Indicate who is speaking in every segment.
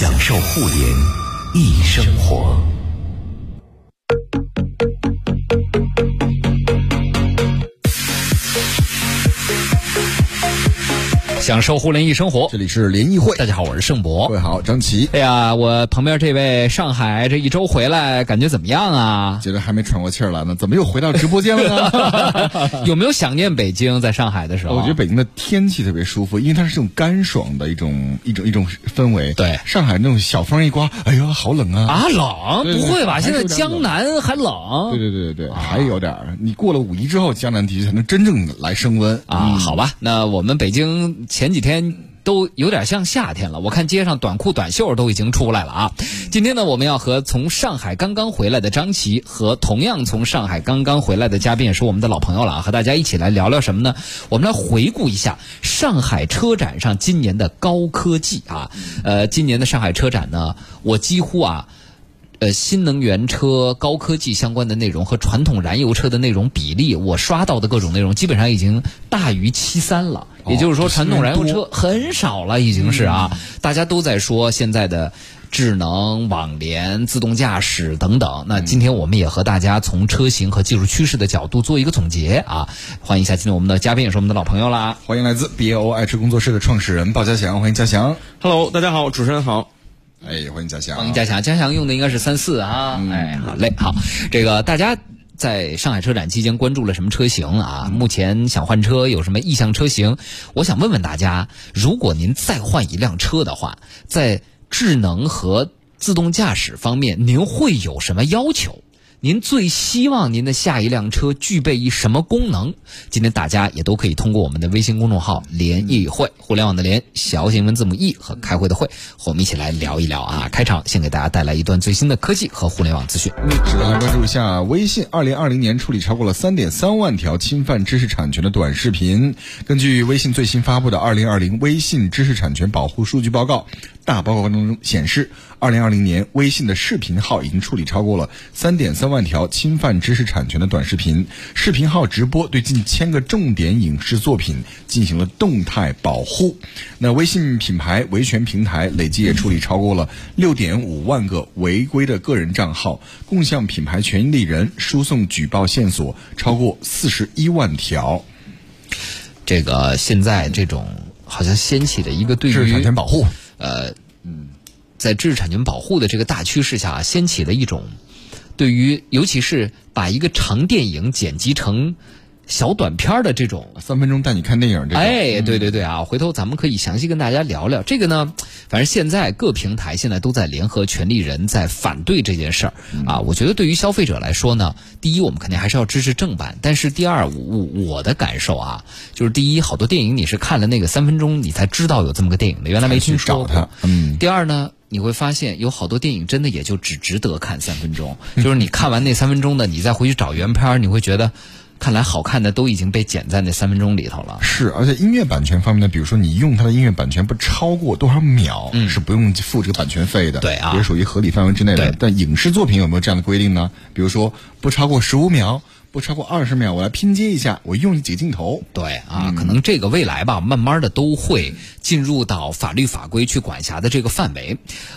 Speaker 1: 享受互联易生活。
Speaker 2: 享受互联易生活，
Speaker 3: 这里是联谊会，
Speaker 2: 大家好，我是盛博。
Speaker 3: 各位好，张琪。
Speaker 2: 哎呀，我旁边这位上海这一周回来，感觉怎么样啊？
Speaker 3: 觉得还没喘过气儿来呢，怎么又回到直播间了
Speaker 2: 呢？有没有想念北京？在上海的时候，
Speaker 3: 我觉得北京的天气特别舒服，因为它是这种干爽的一种一种一种氛围。
Speaker 2: 对，
Speaker 3: 上海那种小风一刮，哎呦，好冷啊！
Speaker 2: 啊，冷？不会吧？现在江南还冷？
Speaker 3: 对对对对对，还有点儿。你过了五一之后，江南地区才能真正来升温
Speaker 2: 啊。好吧，那我们北京。前几天都有点像夏天了，我看街上短裤短袖都已经出来了啊！今天呢，我们要和从上海刚刚回来的张琪和同样从上海刚刚回来的嘉宾，也是我们的老朋友了啊，和大家一起来聊聊什么呢？我们来回顾一下上海车展上今年的高科技啊！呃，今年的上海车展呢，我几乎啊。呃，新能源车、高科技相关的内容和传统燃油车的内容比例，我刷到的各种内容基本上已经大于七三了。也就是说，传统燃油车很少了，已经是啊。大家都在说现在的智能、网联、自动驾驶等等。那今天我们也和大家从车型和技术趋势的角度做一个总结啊。欢迎一下今天我们的嘉宾，也是我们的老朋友啦。
Speaker 3: 欢迎来自 B A O 爱车工作室的创始人鲍家祥，欢迎家祥。
Speaker 4: Hello，大家好，主持人好。
Speaker 3: 哎，欢迎嘉祥！
Speaker 2: 欢迎嘉祥，嘉祥用的应该是三四啊。哎，好嘞，好。这个大家在上海车展期间关注了什么车型啊？目前想换车有什么意向车型？我想问问大家，如果您再换一辆车的话，在智能和自动驾驶方面，您会有什么要求？您最希望您的下一辆车具备一什么功能？今天大家也都可以通过我们的微信公众号“联谊会”，互联网的联，小型文字母 E 和开会的会，和我们一起来聊一聊啊！开场先给大家带来一段最新的科技和互联网资讯。
Speaker 3: 嗯，首先来关注一下微信，二零二零年处理超过了三点三万条侵犯知识产权的短视频。根据微信最新发布的《二零二零微信知识产权保护数据报告》。大报告当中显示，二零二零年微信的视频号已经处理超过了三点三万条侵犯知识产权的短视频，视频号直播对近千个重点影视作品进行了动态保护。那微信品牌维权平台累计也处理超过了六点五万个违规的个人账号，共向品牌权利人输送举报线索超过四十一万条。
Speaker 2: 这个现在这种好像掀起的一个对于
Speaker 3: 知识产权保护。
Speaker 2: 呃，嗯，在知识产权保护的这个大趋势下，掀起了一种对于，尤其是把一个长电影剪辑成。小短片的这种
Speaker 3: 三分钟带你看电影，这
Speaker 2: 哎，对对对啊，回头咱们可以详细跟大家聊聊这个呢。反正现在各平台现在都在联合权利人在反对这件事儿啊。我觉得对于消费者来说呢，第一我们肯定还是要支持正版，但是第二我我的感受啊，就是第一好多电影你是看了那个三分钟你才知道有这么个电影的，原来没听说
Speaker 3: 过。嗯。
Speaker 2: 第二呢，你会发现有好多电影真的也就只值得看三分钟，就是你看完那三分钟的，你再回去找原片，你会觉得。看来好看的都已经被剪在那三分钟里头了。
Speaker 3: 是，而且音乐版权方面呢，比如说你用它的音乐版权不超过多少秒，是不用付这个版权费的。
Speaker 2: 对啊，
Speaker 3: 也属于合理范围之内的。但影视作品有没有这样的规定呢？比如说不超过十五秒。不超过二十秒，我来拼接一下，我用几个镜头。
Speaker 2: 对啊，可能这个未来吧，慢慢的都会进入到法律法规去管辖的这个范围。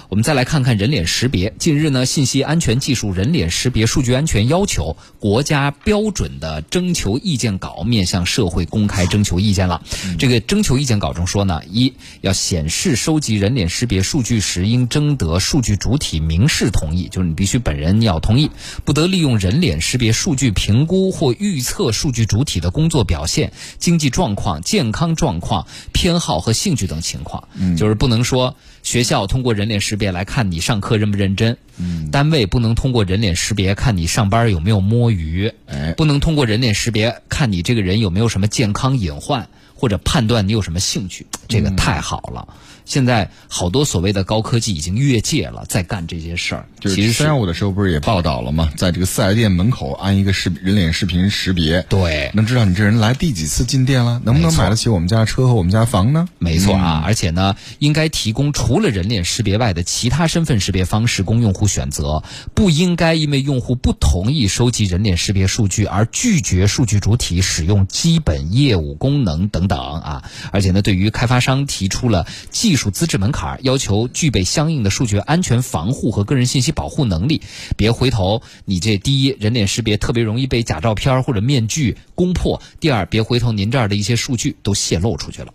Speaker 2: 我们再来看看人脸识别。近日呢，信息安全技术人脸识别数据安全要求国家标准的征求意见稿面向社会公开征求意见了。这个征求意见稿中说呢，一要显示收集人脸识别数据时，应征得数据主体明示同意，就是你必须本人要同意，不得利用人脸识别数据评。评估或预测数据主体的工作表现、经济状况、健康状况、偏好和兴趣等情况，嗯。就是不能说学校通过人脸识别来看你上课认不认真，嗯。单位不能通过人脸识别看你上班有没有摸鱼，哎。不能通过人脸识别看你这个人有没有什么健康隐患，或者判断你有什么兴趣，这个太好了。现在好多所谓的高科技已经越界了，在干这些事儿。
Speaker 3: 就是其实三幺五的时候不是也报道了吗？在这个四 S 店门口安一个视人脸视频识别，
Speaker 2: 对，
Speaker 3: 能知道你这人来第几次进店了，能不能买得起我们家车和我们家房呢？
Speaker 2: 没错啊，而且呢，应该提供除了人脸识别外的其他身份识别方式供用户选择，不应该因为用户不同意收集人脸识别数据而拒绝数据主体使用基本业务功能等等啊。而且呢，对于开发商提出了技技术资质门槛，要求具备相应的数据安全防护和个人信息保护能力。别回头，你这第一人脸识别特别容易被假照片或者面具攻破；第二，别回头您这儿的一些数据都泄露出去了。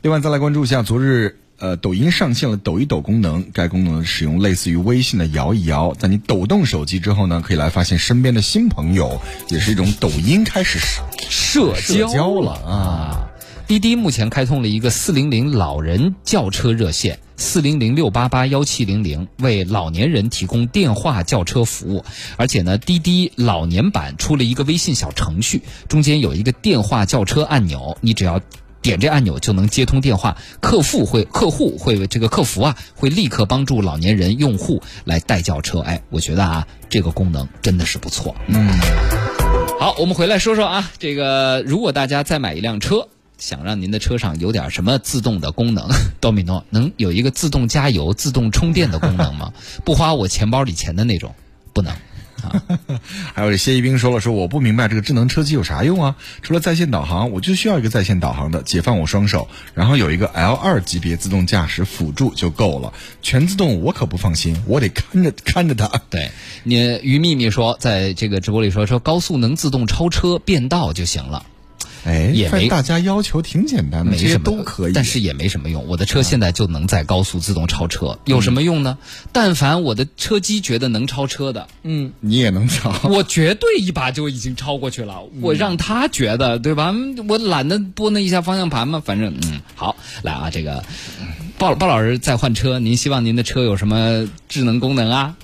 Speaker 3: 另外，再来关注一下昨日。呃，抖音上线了抖一抖功能，该功能使用类似于微信的摇一摇，在你抖动手机之后呢，可以来发现身边的新朋友，也是一种抖音开始
Speaker 2: 社交了啊。滴滴目前开通了一个四零零老人叫车热线，四零零六八八幺七零零，为老年人提供电话叫车服务。而且呢，滴滴老年版出了一个微信小程序，中间有一个电话叫车按钮，你只要。点这按钮就能接通电话，客户会客户会这个客服啊会立刻帮助老年人用户来代叫车。哎，我觉得啊这个功能真的是不错。嗯，好，我们回来说说啊，这个如果大家再买一辆车，想让您的车上有点什么自动的功能，多米诺能有一个自动加油、自动充电的功能吗？不花我钱包里钱的那种，不能。
Speaker 3: 还有谢一兵说了说，我不明白这个智能车机有啥用啊？除了在线导航，我就需要一个在线导航的，解放我双手，然后有一个 L 二级别自动驾驶辅助就够了。全自动我可不放心，我得看着 看着它。
Speaker 2: 对，你于秘密说，在这个直播里说说高速能自动超车变道就行了。
Speaker 3: 哎，
Speaker 2: 也没
Speaker 3: 大家要求挺简单的，
Speaker 2: 没什么
Speaker 3: 都可以，
Speaker 2: 但是也没什么用。我的车现在就能在高速自动超车，有什么用呢？但凡我的车机觉得能超车的，
Speaker 3: 嗯，你也能超，
Speaker 2: 我绝对一把就已经超过去了。我让他觉得，对吧？我懒得拨那一下方向盘嘛，反正嗯，好，来啊，这个鲍鲍老师在换车，您希望您的车有什么智能功能啊？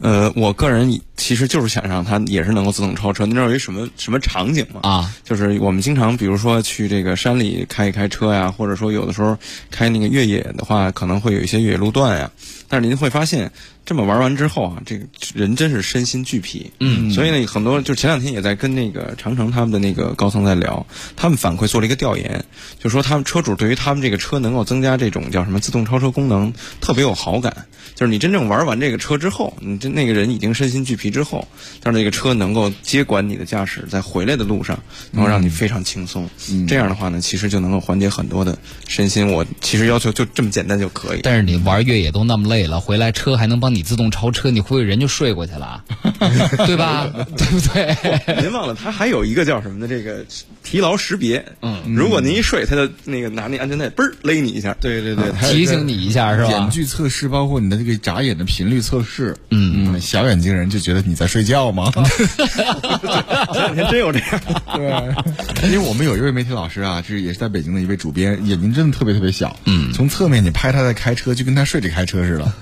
Speaker 4: 呃，我个人其实就是想让它也是能够自动超车。你知道有一什么什么场景吗？
Speaker 2: 啊，
Speaker 4: 就是我们经常，比如说去这个山里开一开车呀，或者说有的时候开那个越野的话，可能会有一些越野路段呀。但是您会发现，这么玩完之后啊，这个人真是身心俱疲。
Speaker 2: 嗯，
Speaker 4: 所以呢，很多就前两天也在跟那个长城他们的那个高层在聊，他们反馈做了一个调研，就说他们车主对于他们这个车能够增加这种叫什么自动超车功能特别有好感。就是你真正玩完这个车之后，你这那个人已经身心俱疲之后，但是这个车能够接管你的驾驶，在回来的路上能够让你非常轻松。这样的话呢，其实就能够缓解很多的身心。我其实要求就这么简单就可以。
Speaker 2: 但是你玩越野都那么累。累了，回来车还能帮你自动超车，你会不会人就睡过去了，对吧？对不对？
Speaker 4: 您忘了，它还有一个叫什么的这个疲劳识别。嗯，如果您一睡，他就那个拿那安全带嘣儿勒你一下。
Speaker 3: 对对对，
Speaker 2: 提醒你一下是吧？
Speaker 3: 眼距测试，包括你的这个眨眼的频率测试。嗯嗯，小眼睛人就觉得你在睡觉吗？
Speaker 4: 前两天真有这样。
Speaker 3: 对，因为我们有一位媒体老师啊，是也是在北京的一位主编，眼睛真的特别特别小。嗯，从侧面你拍他在开车，就跟他睡着开车似的。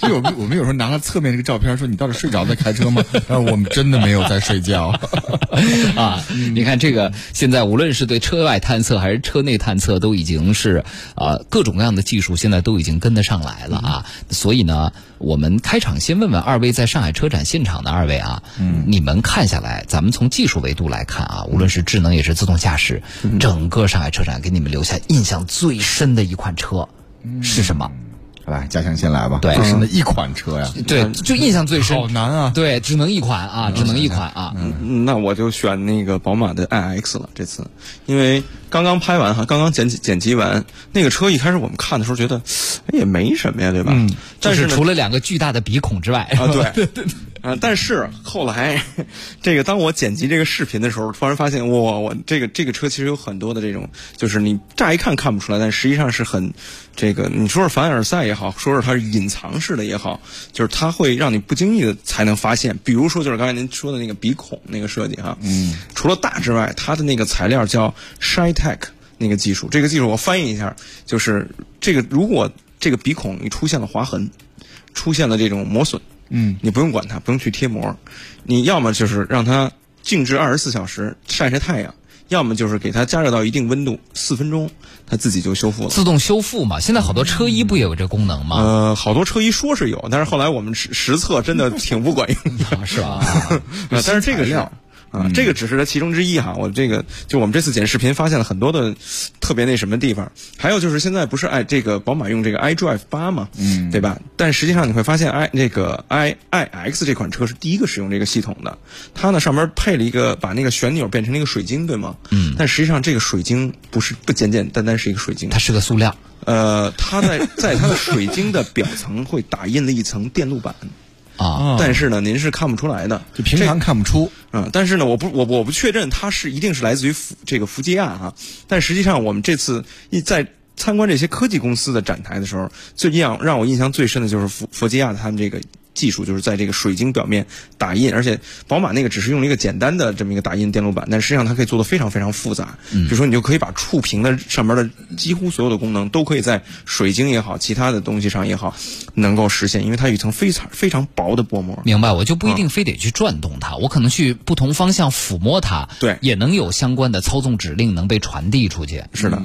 Speaker 3: 就我们我们有时候拿了侧面这个照片，说你到底睡着在开车吗？然后我们真的没有在睡觉
Speaker 2: 啊！你看这个，现在无论是对车外探测还是车内探测，都已经是啊各种各样的技术，现在都已经跟得上来了啊！所以呢，我们开场先问问二位在上海车展现场的二位啊，嗯，你们看下来，咱们从技术维度来看啊，无论是智能也是自动驾驶，整个上海车展给你们留下印象最深的一款车是什么？
Speaker 3: 来，嘉强先来吧。
Speaker 2: 对，
Speaker 3: 最深的一款车呀。
Speaker 2: 对，就印象最深。
Speaker 3: 好难啊。
Speaker 2: 对，只能一款啊，只能一款啊。
Speaker 4: 嗯，那我就选那个宝马的 iX 了。这次，因为刚刚拍完哈，刚刚剪辑剪辑完，那个车一开始我们看的时候觉得，哎，也没什么呀，对吧？
Speaker 2: 嗯。
Speaker 4: 但
Speaker 2: 是除了两个巨大的鼻孔之外
Speaker 4: 啊，对对对。啊！但是后来，这个当我剪辑这个视频的时候，突然发现，哇！我这个这个车其实有很多的这种，就是你乍一看看不出来，但实际上是很，这个你说是凡尔赛也好，说是它是隐藏式的也好，就是它会让你不经意的才能发现。比如说，就是刚才您说的那个鼻孔那个设计哈，嗯，除了大之外，它的那个材料叫 ShyTech 那个技术，这个技术我翻译一下，就是这个如果这个鼻孔你出现了划痕，出现了这种磨损。嗯，你不用管它，不用去贴膜，你要么就是让它静置二十四小时晒晒太阳，要么就是给它加热到一定温度，四分钟它自己就修复了。
Speaker 2: 自动修复嘛，现在好多车衣不也有这功能吗？
Speaker 4: 呃，好多车衣说是有，但是后来我们实实测真的挺不管用的，
Speaker 2: 是吧？
Speaker 4: 但是这个料。啊，这个只是它其中之一哈。我这个就我们这次剪视频发现了很多的特别那什么地方，还有就是现在不是哎这个宝马用这个 iDrive 八嘛，嗯，对吧？但实际上你会发现 i 那个 i iX 这款车是第一个使用这个系统的，它呢上面配了一个把那个旋钮变成了一个水晶，对吗？嗯，但实际上这个水晶不是不简简单单是一个水晶，
Speaker 2: 它是个塑料。
Speaker 4: 呃，它在在它的水晶的表层会打印了一层电路板。
Speaker 2: 啊，
Speaker 4: 但是呢，您是看不出来的，
Speaker 3: 就平常看不出。
Speaker 4: 嗯，但是呢，我不，我我不确认它是一定是来自于福这个福吉亚啊。但实际上，我们这次一在参观这些科技公司的展台的时候，最印象让我印象最深的就是福福吉亚他们这个。技术就是在这个水晶表面打印，而且宝马那个只是用了一个简单的这么一个打印电路板，但实际上它可以做的非常非常复杂。比如说，你就可以把触屏的上面的几乎所有的功能都可以在水晶也好，其他的东西上也好，能够实现，因为它有一层非常非常薄的薄膜。
Speaker 2: 明白，我就不一定非得去转动它，我可能去不同方向抚摸它，
Speaker 4: 对，
Speaker 2: 也能有相关的操纵指令能被传递出去。
Speaker 4: 是的。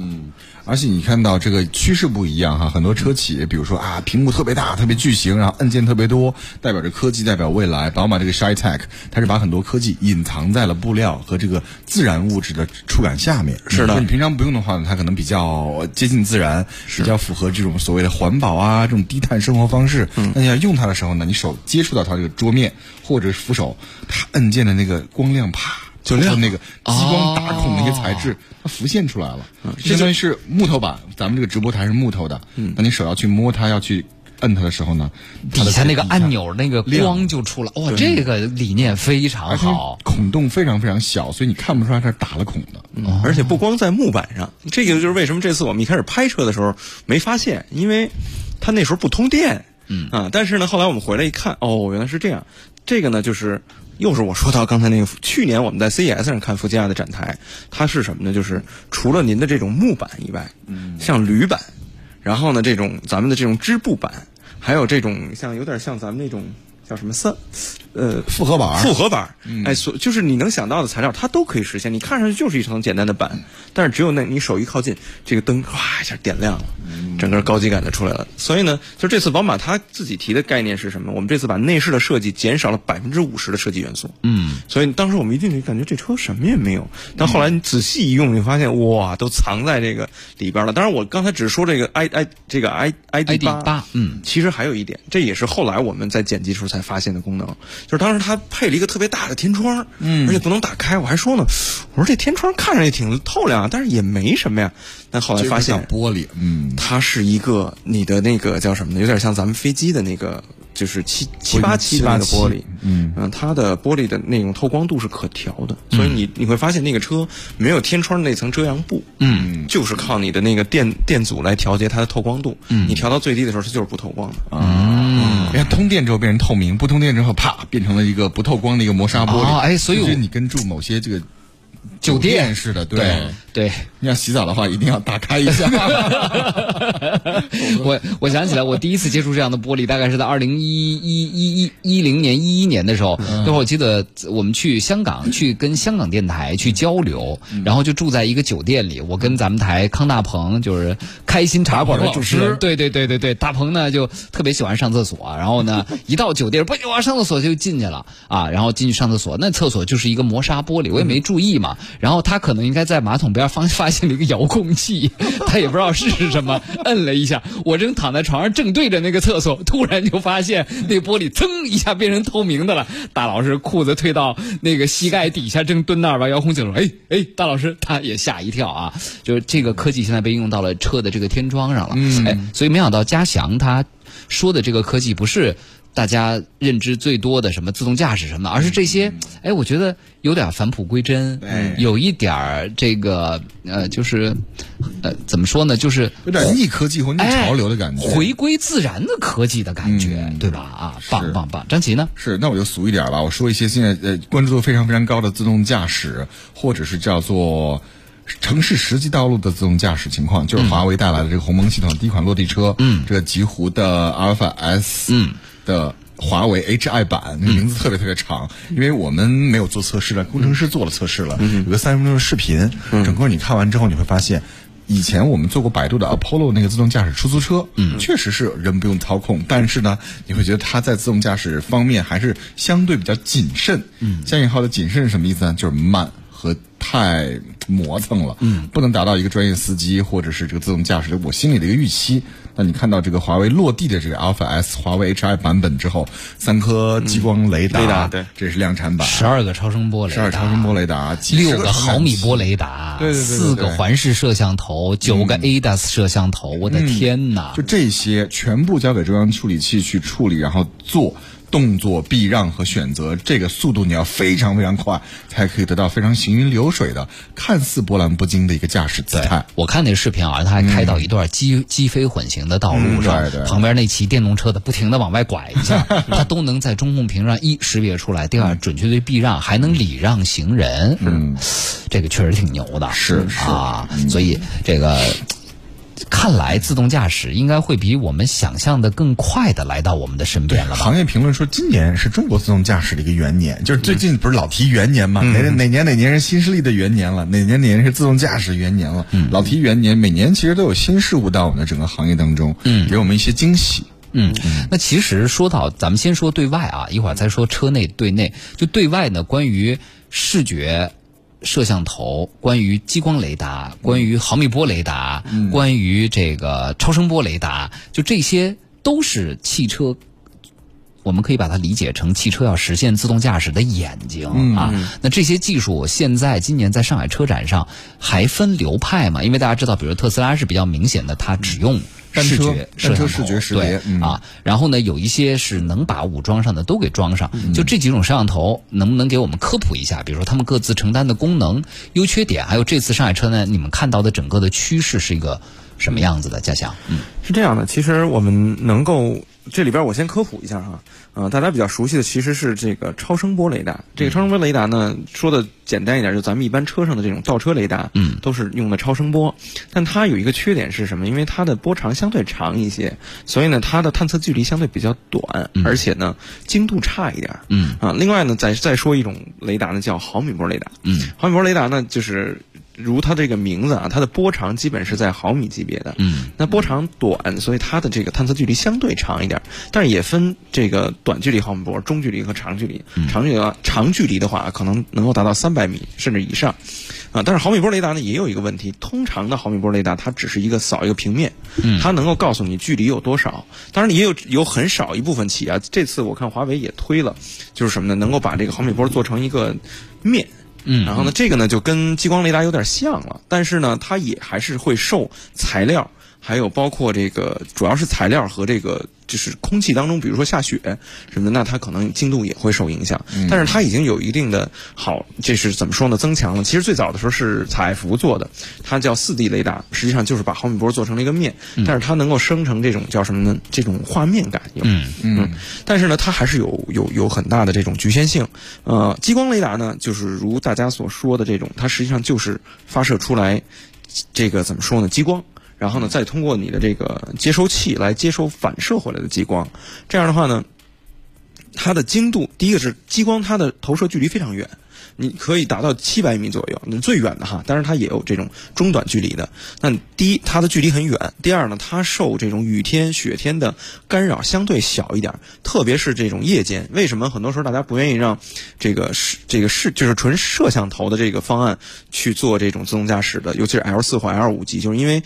Speaker 3: 而且你看到这个趋势不一样哈，很多车企，比如说啊，屏幕特别大、特别巨型，然后按键特别多，代表着科技，代表未来。宝马这个 ShyTech，它是把很多科技隐藏在了布料和这个自然物质的触感下面。
Speaker 4: 是的，
Speaker 3: 你平常不用的话呢，它可能比较接近自然，比较符合这种所谓的环保啊，这种低碳生活方式。那你要用它的时候呢，你手接触到它这个桌面或者是扶手，它按键的那个光亮啪。就亮那个激光打孔那些材质，它浮现出来了，相当于是木头板。咱们这个直播台是木头的，那你手要去摸它，要去摁它的时候呢，
Speaker 2: 底下那个按钮那个光就出来。哇，这个理念非常好，
Speaker 3: 孔洞非常非常小，所以你看不出来它打了孔的。
Speaker 4: 而且不光在木板上，这个就是为什么这次我们一开始拍摄的时候没发现，因为它那时候不通电。嗯啊，但是呢，后来我们回来一看，哦，原来是这样。这个呢，就是。又是我说到刚才那个，去年我们在 CES 上看福吉亚的展台，它是什么呢？就是除了您的这种木板以外，嗯，像铝板，然后呢，这种咱们的这种织布板，还有这种像有点像咱们那种。叫什么色，呃，
Speaker 3: 复合板，
Speaker 4: 复合板，哎，所就是你能想到的材料，它都可以实现。你看上去就是一层简单的板，但是只有那你手一靠近，这个灯哗一下点亮了，整个高级感就出来了。所以呢，就这次宝马它自己提的概念是什么？我们这次把内饰的设计减少了百分之五十的设计元素。
Speaker 2: 嗯，
Speaker 4: 所以当时我们一进去感觉这车什么也没有，但后来你仔细一用，你发现哇，都藏在这个里边了。当然，我刚才只是说这个 i i 这个 i i d 八，
Speaker 2: 嗯，
Speaker 4: 其实还有一点，这也是后来我们在剪辑时候才发现。的功能，就是当时它配了一个特别大的天窗，嗯，而且不能打开。我还说呢，我说这天窗看着也挺透亮，但是也没什么呀。但后来发现
Speaker 3: 玻璃，嗯，
Speaker 4: 它是一个你的那个叫什么呢？有点像咱们飞机的那个。就是七七八七八的那个玻璃，嗯。嗯，它的玻璃的那种透光度是可调的，所以你你会发现那个车没有天窗那层遮阳布，嗯，就是靠你的那个电电阻来调节它的透光度，嗯，你调到最低的时候它就是不透光的，
Speaker 3: 啊，你看通电之后变成透明，不通电之后啪变成了一个不透光的一个磨砂玻璃，
Speaker 2: 哎，所以
Speaker 3: 你跟住某些这个。
Speaker 2: 酒店
Speaker 3: 似的，对
Speaker 2: 对，
Speaker 3: 你要洗澡的话，一定要打开一下。
Speaker 2: 我我想起来，我第一次接触这样的玻璃，大概是在二零一一一一一零年一一年的时候。那会儿我记得我们去香港，去跟香港电台去交流，然后就住在一个酒店里。我跟咱们台康大鹏，就是开心茶馆的主持人，对对对对对，大鹏呢就特别喜欢上厕所，然后呢 一到酒店，不我要上厕所就进去了啊，然后进去上厕所，那厕所就是一个磨砂玻璃，我也没注意嘛。然后他可能应该在马桶边发发现了一个遥控器，他也不知道是什么，摁了一下。我正躺在床上，正对着那个厕所，突然就发现那玻璃噌一下变成透明的了。大老师裤子退到那个膝盖底下，正蹲那儿吧，遥控器说：“哎哎，大老师，他也吓一跳啊！就是这个科技现在被用到了车的这个天窗上了。哎，所以没想到嘉祥他说的这个科技不是。大家认知最多的什么自动驾驶什么的，而是这些，哎，我觉得有点返璞归真，有一点儿这个呃，就是呃，怎么说呢，就是
Speaker 3: 有点逆科技或逆潮流的感觉，
Speaker 2: 回归自然的科技的感觉，对吧？啊，棒棒棒！张琪呢？
Speaker 3: 是，那我就俗一点吧，我说一些现在呃关注度非常非常高的自动驾驶，或者是叫做城市实际道路的自动驾驶情况，就是华为带来的这个鸿蒙系统第一款落地车，嗯，这个极狐的阿尔法 S，嗯。的华为 HI 版，那个名字特别特别长，因为我们没有做测试了，工程师做了测试了，有个三十分钟的视频，整个你看完之后你会发现，以前我们做过百度的 Apollo 那个自动驾驶出租车，嗯，确实是人不用操控，但是呢，你会觉得它在自动驾驶方面还是相对比较谨慎。嗯，加引号的谨慎是什么意思呢？就是慢和太磨蹭了，嗯，不能达到一个专业司机或者是这个自动驾驶的我心里的一个预期。那你看到这个华为落地的这个 Alpha S 华为 Hi 版本之后，三颗激光雷达，
Speaker 4: 雷达对，
Speaker 3: 这是量产版，
Speaker 2: 十二个超声波雷达，
Speaker 3: 十二超声波雷达，
Speaker 2: 六个毫米波雷达，
Speaker 3: 对对对对
Speaker 2: 四个环视摄像头，九个 ADAS 摄像头，我的天哪！
Speaker 3: 就这些全部交给中央处理器去处理，然后做动作避让和选择，这个速度你要非常非常快，才可以得到非常行云流水的、看似波澜不惊的一个驾驶姿态。
Speaker 2: 我看那视频啊，他还开到一段机机飞混行的道路上，
Speaker 3: 嗯对对
Speaker 2: 旁边那骑电动车的不停的往外拐一下，他都能在中控屏上一识别出来，第二准确的避让，还能礼让行人。嗯，这个确实挺牛的。
Speaker 3: 是是
Speaker 2: 啊，所以这个。看来自动驾驶应该会比我们想象的更快的来到我们的身边了吧？
Speaker 3: 行业评论说，今年是中国自动驾驶的一个元年，就是最近不是老提元年嘛？哪哪年哪年是新势力的元年了？哪年哪年是自动驾驶元年了？老提元年，每年其实都有新事物到我们的整个行业当中，嗯，给我们一些惊喜。
Speaker 2: 嗯，那其实说到，咱们先说对外啊，一会儿再说车内对内。就对外呢，关于视觉摄像头、关于激光雷达、关于毫米波雷达、关于这个超声波雷达，就这些都是汽车。我们可以把它理解成汽车要实现自动驾驶的眼睛、啊。那这些技术现在今年在上海车展上还分流派嘛？因为大家知道，比如特斯拉是比较明显的，它只用
Speaker 3: 单车
Speaker 2: 视觉摄像头
Speaker 3: 单车视觉识别
Speaker 2: 对
Speaker 3: 嗯
Speaker 2: 啊。然后呢，有一些是能把武装上的都给装上。就这几种摄像头，能不能给我们科普一下？比如说他们各自承担的功能、优缺点，还有这次上海车呢，你们看到的整个的趋势是一个什么样子的？嘉祥，嗯，
Speaker 4: 是这样的，其实我们能够这里边我先科普一下哈，呃，大家比较熟悉的其实是这个超声波雷达。这个超声波雷达呢，说的简单一点，就咱们一般车上的这种倒车雷达，
Speaker 2: 嗯，
Speaker 4: 都是用的超声波。但它有一个缺点是什么？因为它的波长相对长一些，所以呢，它的探测距离相对比较短，而且呢，精度差一点。
Speaker 2: 嗯
Speaker 4: 啊，另外呢，再再说一种雷达呢，叫毫米波雷达。
Speaker 2: 嗯，
Speaker 4: 毫米波雷达呢，就是如它这个名字啊，它的波长基本是在毫米级别的。
Speaker 2: 嗯，
Speaker 4: 那波长短，所以它的这个探测距离相对长一点，但是也分这个短距离毫米波、中距离和长距离。长距离的话长距离的话，可能能够达到三百米甚至以上。啊，但是毫米波雷达呢也有一个问题，通常的毫米波雷达它只是一个扫一个平面，
Speaker 2: 嗯
Speaker 4: 它能够告诉你距离有多少。当然也有有很少一部分企业啊，这次我看华为也推了，就是什么呢？能够把这个毫米波做成一个面。
Speaker 2: 嗯
Speaker 4: 然后呢，这个呢就跟激光雷达有点像了，但是呢，它也还是会受材料，还有包括这个主要是材料和这个就是空气当中，比如说下雪什么的，那它可能精度也会受影响。但是它已经有一定的好，这是怎么说呢？增强了。其实最早的时候是采孚做的，它叫四 D 雷达，实际上就是把毫米波做成了一个面，但是它能够生成这种叫什么呢？这种画面感有。
Speaker 2: 嗯
Speaker 4: 嗯，但是呢，它还是有有有很大的这种局限性。呃，激光雷达呢，就是如大家所说的这种，它实际上就是发射出来这个怎么说呢？激光。然后呢，再通过你的这个接收器来接收反射回来的激光，这样的话呢，它的精度，第一个是激光，它的投射距离非常远，你可以达到七百米左右，那最远的哈。当然它也有这种中短距离的。那第一，它的距离很远；第二呢，它受这种雨天、雪天的干扰相对小一点，特别是这种夜间。为什么很多时候大家不愿意让这个是这个是就是纯摄像头的这个方案去做这种自动驾驶的，尤其是 L 四或 L 五级，就是因为。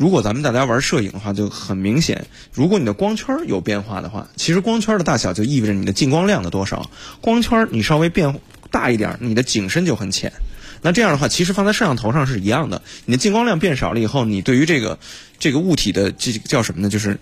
Speaker 4: 如果咱们大家玩摄影的话，就很明显。如果你的光圈有变化的话，其实光圈的大小就意味着你的进光量的多少。光圈你稍微变大一点，你的景深就很浅。那这样的话，其实放在摄像头上是一样的。你的进光量变少了以后，你对于这个这个物体的这叫什么呢？就是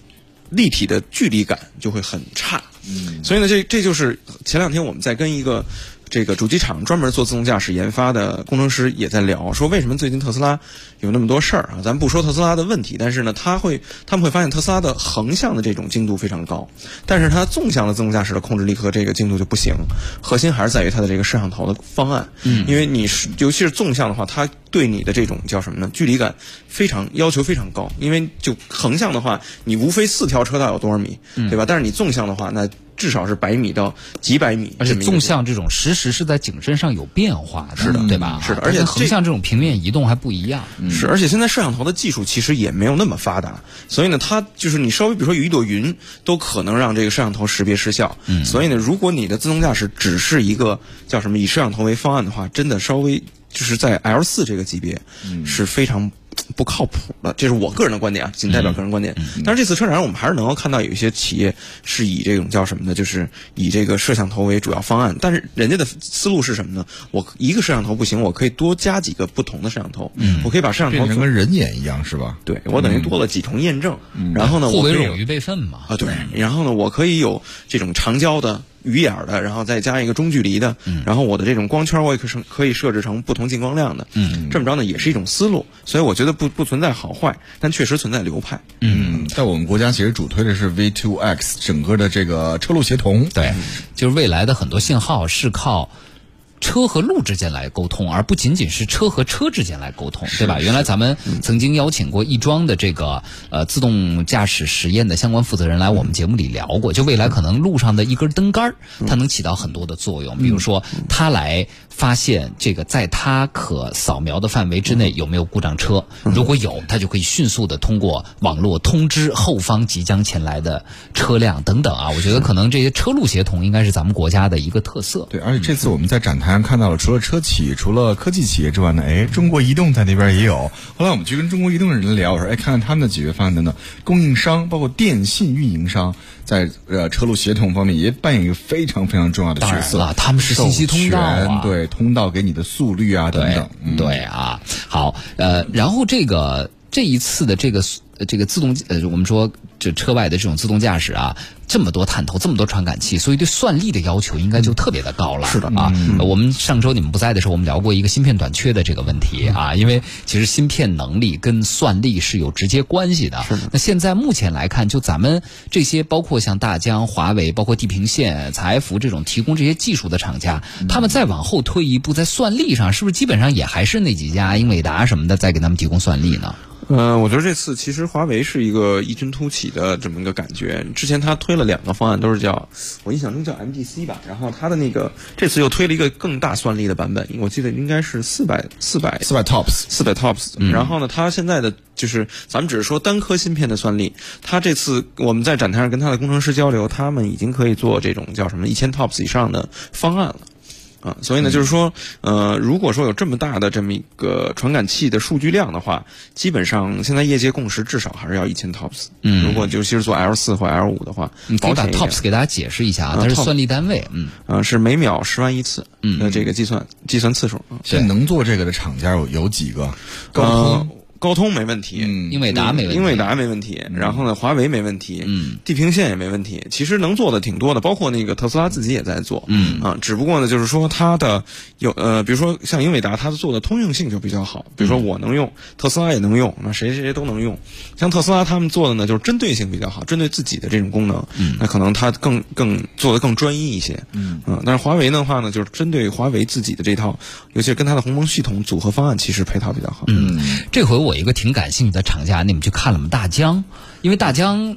Speaker 4: 立体的距离感就会很差。嗯，所以呢，这这就是前两天我们在跟一个。这个主机厂专门做自动驾驶研发的工程师也在聊，说为什么最近特斯拉有那么多事儿啊？咱不说特斯拉的问题，但是呢，他会他们会发现特斯拉的横向的这种精度非常高，但是它纵向的自动驾驶的控制力和这个精度就不行。核心还是在于它的这个摄像头的方案，嗯，因为你是尤其是纵向的话，它对你的这种叫什么呢？距离感非常要求非常高，因为就横向的话，你无非四条车道有多少米，对吧？但是你纵向的话，那至少是百米到几百米，
Speaker 2: 而且纵向这种实时是在景深上有变化的，是的，对吧？
Speaker 4: 是的，而且
Speaker 2: 横向这种平面移动还不一样。
Speaker 4: 是，而且现在摄像头的技术其实也没有那么发达，所以呢，它就是你稍微比如说有一朵云，都可能让这个摄像头识别失效。嗯，所以呢，如果你的自动驾驶只是一个叫什么以摄像头为方案的话，真的稍微就是在 L 四这个级别是非常。不靠谱的，这是我个人的观点啊，仅代表个人观点。但是这次车展上，我们还是能够看到有一些企业是以这种叫什么呢？就是以这个摄像头为主要方案。但是人家的思路是什么呢？我一个摄像头不行，我可以多加几个不同的摄像头。嗯，我可以把摄像头
Speaker 3: 变成跟人眼一样，是吧？
Speaker 4: 对，我等于多了几重验证。然后呢，
Speaker 2: 互为冗余备份嘛。
Speaker 4: 啊，对。然后呢，我可以有这种长焦的。鱼眼的，然后再加一个中距离的，然后我的这种光圈我也可设可以设置成不同进光量的，嗯，这么着呢也是一种思路，所以我觉得不不存在好坏，但确实存在流派。
Speaker 3: 嗯，在我们国家其实主推的是 V2X，整个的这个车路协同，
Speaker 2: 对，就是未来的很多信号是靠。车和路之间来沟通，而不仅仅是车和车之间来沟通，对吧？原来咱们曾经邀请过亦庄的这个呃自动驾驶实验的相关负责人来我们节目里聊过，就未来可能路上的一根灯杆它能起到很多的作用，比如说它来发现这个在它可扫描的范围之内有没有故障车，如果有，它就可以迅速的通过网络通知后方即将前来的车辆等等啊。我觉得可能这些车路协同应该是咱们国家的一个特色。
Speaker 3: 对，而且这次我们在展台。上看到了，除了车企、除了科技企业之外呢，哎，中国移动在那边也有。后来我们去跟中国移动的人聊，我说，哎，看看他们的解决方案等等。供应商包括电信运营商，在呃车路协同方面也扮演一个非常非常重要的角色。
Speaker 2: 啊，他们是信息通道啊，
Speaker 3: 对，通道给你的速率啊等等。
Speaker 2: 对啊，好，呃，然后这个这一次的这个这个自动呃，我们说这车外的这种自动驾驶啊。这么多探头，这么多传感器，所以对算力的要求应该就特别的高了。
Speaker 4: 是的
Speaker 2: 啊，我们上周你们不在的时候，我们聊过一个芯片短缺的这个问题啊，因为其实芯片能力跟算力是有直接关系的。
Speaker 4: 是
Speaker 2: 那现在目前来看，就咱们这些，包括像大疆、华为，包括地平线、采孚这种提供这些技术的厂家，他们再往后推一步，在算力上是不是基本上也还是那几家，英伟达什么的在给他们提供算力呢？
Speaker 4: 嗯，我觉得这次其实华为是一个异军突起的这么一个感觉。之前他推了两个方案，都是叫我印象中叫 MDC 吧。然后他的那个这次又推了一个更大算力的版本，我记得应该是四百四百
Speaker 3: 四百 TOPS
Speaker 4: 四百 TOPS。然后呢，他现在的就是咱们只是说单颗芯片的算力，他这次我们在展台上跟他的工程师交流，他们已经可以做这种叫什么一千 TOPS 以上的方案了。啊，所以呢，就是说，呃，如果说有这么大的这么一个传感器的数据量的话，基本上现在业界共识至少还是要一千 TOPS。嗯，如果尤其是做 L 四或 L 五的话，
Speaker 2: 你可以把 TOPS 给大家解释一下啊，它是算力单位，嗯，
Speaker 4: 啊，是每秒十万一次的这个计算计算次数。
Speaker 3: 现在能做这个的厂家有有几个？高通。
Speaker 4: 高通没问题，
Speaker 2: 英伟达没问题，
Speaker 4: 英伟达没问题，然后呢，华为没问题，嗯，地平线也没问题。其实能做的挺多的，包括那个特斯拉自己也在做，嗯啊，只不过呢，就是说它的有呃，比如说像英伟达，它做的通用性就比较好。比如说我能用，特斯拉也能用，那谁谁谁都能用。像特斯拉他们做的呢，就是针对性比较好，针对自己的这种功能，嗯，那可能它更更做的更专一一些，嗯嗯。但是华为的话呢，就是针对华为自己的这套，尤其是跟它的鸿蒙系统组合方案，其实配套比较好。
Speaker 2: 嗯，这回我。我一个挺感兴趣的厂家，你们去看了吗？大疆，因为大疆。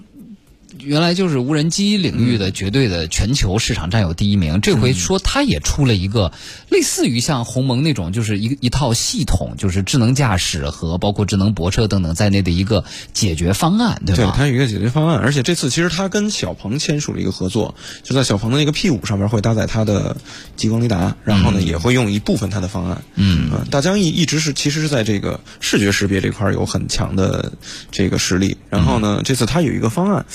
Speaker 2: 原来就是无人机领域的绝对的全球市场占有第一名，这回说它也出了一个类似于像鸿蒙那种，就是一一套系统，就是智能驾驶和包括智能泊车等等在内的一个解决方案，对吧？
Speaker 4: 对，它有一个解决方案，而且这次其实它跟小鹏签署了一个合作，就在小鹏的那个 P 五上面会搭载它的激光雷达，然后呢也会用一部分它的方案。嗯，大疆一一直是其实是在这个视觉识别这块有很强的这个实力，然后呢这次它有一个方案。